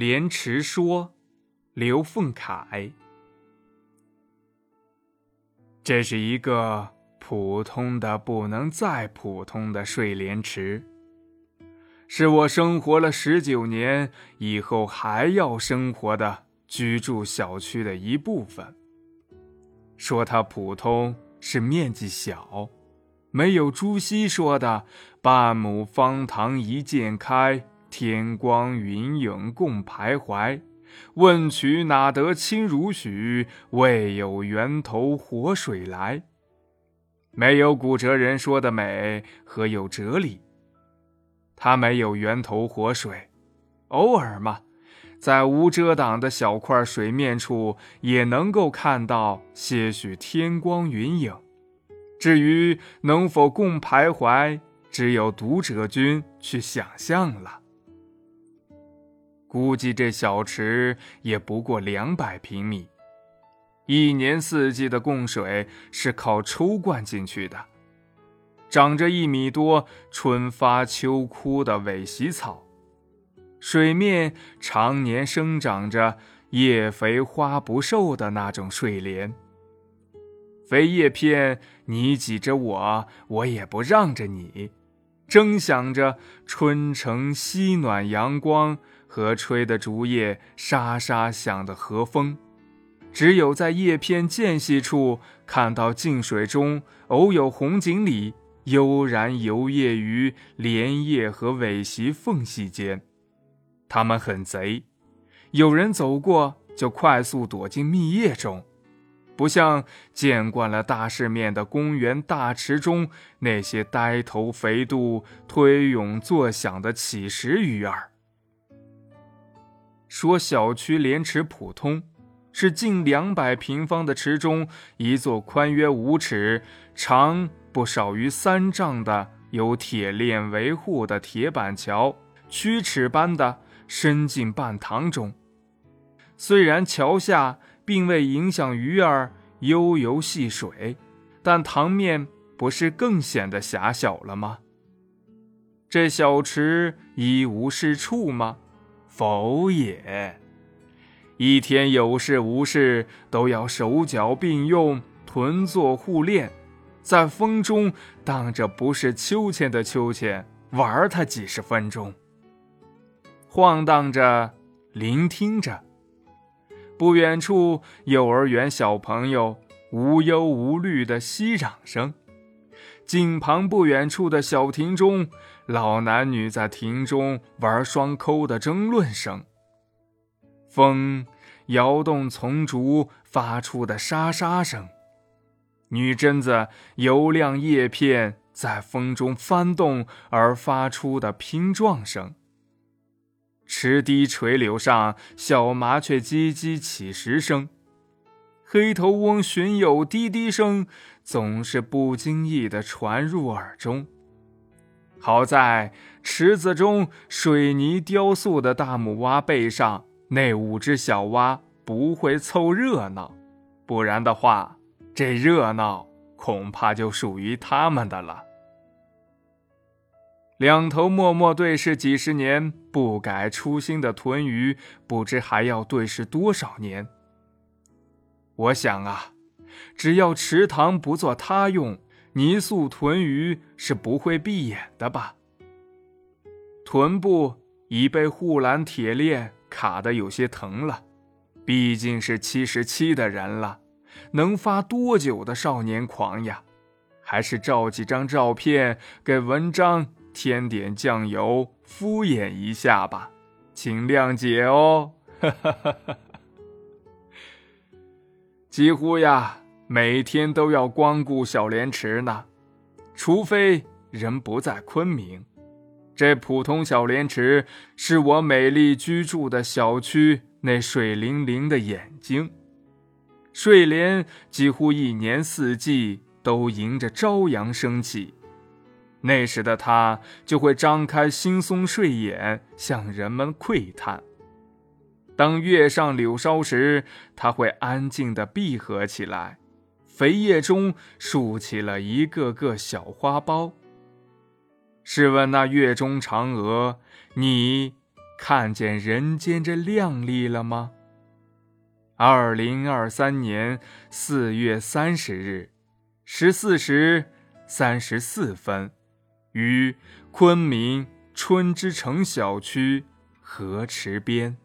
莲池说，刘凤凯。这是一个普通的不能再普通的睡莲池，是我生活了十九年以后还要生活的居住小区的一部分。说它普通是面积小。没有朱熹说的“半亩方塘一鉴开，天光云影共徘徊。问渠哪得清如许？为有源头活水来。”没有古哲人说的美和有哲理。它没有源头活水，偶尔嘛，在无遮挡的小块水面处，也能够看到些许天光云影。至于能否共徘徊，只有读者君去想象了。估计这小池也不过两百平米，一年四季的供水是靠抽灌进去的。长着一米多、春发秋枯的苇席草，水面常年生长着叶肥花不瘦的那种睡莲。肥叶片，你挤着我，我也不让着你。争想着春城西暖阳光和吹的竹叶沙沙响的和风，只有在叶片间隙处看到静水中偶有红锦鲤悠然游曳于莲叶和苇席缝隙间。它们很贼，有人走过就快速躲进密叶中。不像见惯了大世面的公园大池中那些呆头肥肚、推涌作响的乞食鱼儿。说小区莲池普通，是近两百平方的池中一座宽约五尺、长不少于三丈的有铁链维护的铁板桥，曲尺般的伸进半塘中。虽然桥下。并未影响鱼儿悠游戏水，但塘面不是更显得狭小了吗？这小池一无是处吗？否也。一天有事无事都要手脚并用，臀坐互练，在风中荡着不是秋千的秋千，玩它几十分钟，晃荡着，聆听着。不远处，幼儿园小朋友无忧无虑的嬉嚷声；近旁不远处的小亭中，老男女在亭中玩双扣的争论声。风摇动丛竹发出的沙沙声，女贞子油亮叶片在风中翻动而发出的拼撞声。池堤垂柳上，小麻雀唧唧起时声；黑头翁寻友滴滴声，总是不经意地传入耳中。好在池子中水泥雕塑的大母蛙背上那五只小蛙不会凑热闹，不然的话，这热闹恐怕就属于他们的了。两头默默对视几十年，不改初心的豚鱼，不知还要对视多少年。我想啊，只要池塘不做他用，泥塑豚鱼是不会闭眼的吧？臀部已被护栏铁链卡得有些疼了，毕竟是七十七的人了，能发多久的少年狂呀？还是照几张照片给文章。添点酱油，敷衍一下吧，请谅解哦。几乎呀，每天都要光顾小莲池呢，除非人不在昆明。这普通小莲池是我美丽居住的小区那水灵灵的眼睛，睡莲几乎一年四季都迎着朝阳升起。那时的他就会张开惺忪睡眼，向人们窥探。当月上柳梢时，他会安静地闭合起来，肥叶中竖起了一个个小花苞。试问那月中嫦娥，你看见人间这靓丽了吗？二零二三年四月三十日，十四时三十四分。34于昆明春之城小区河池边。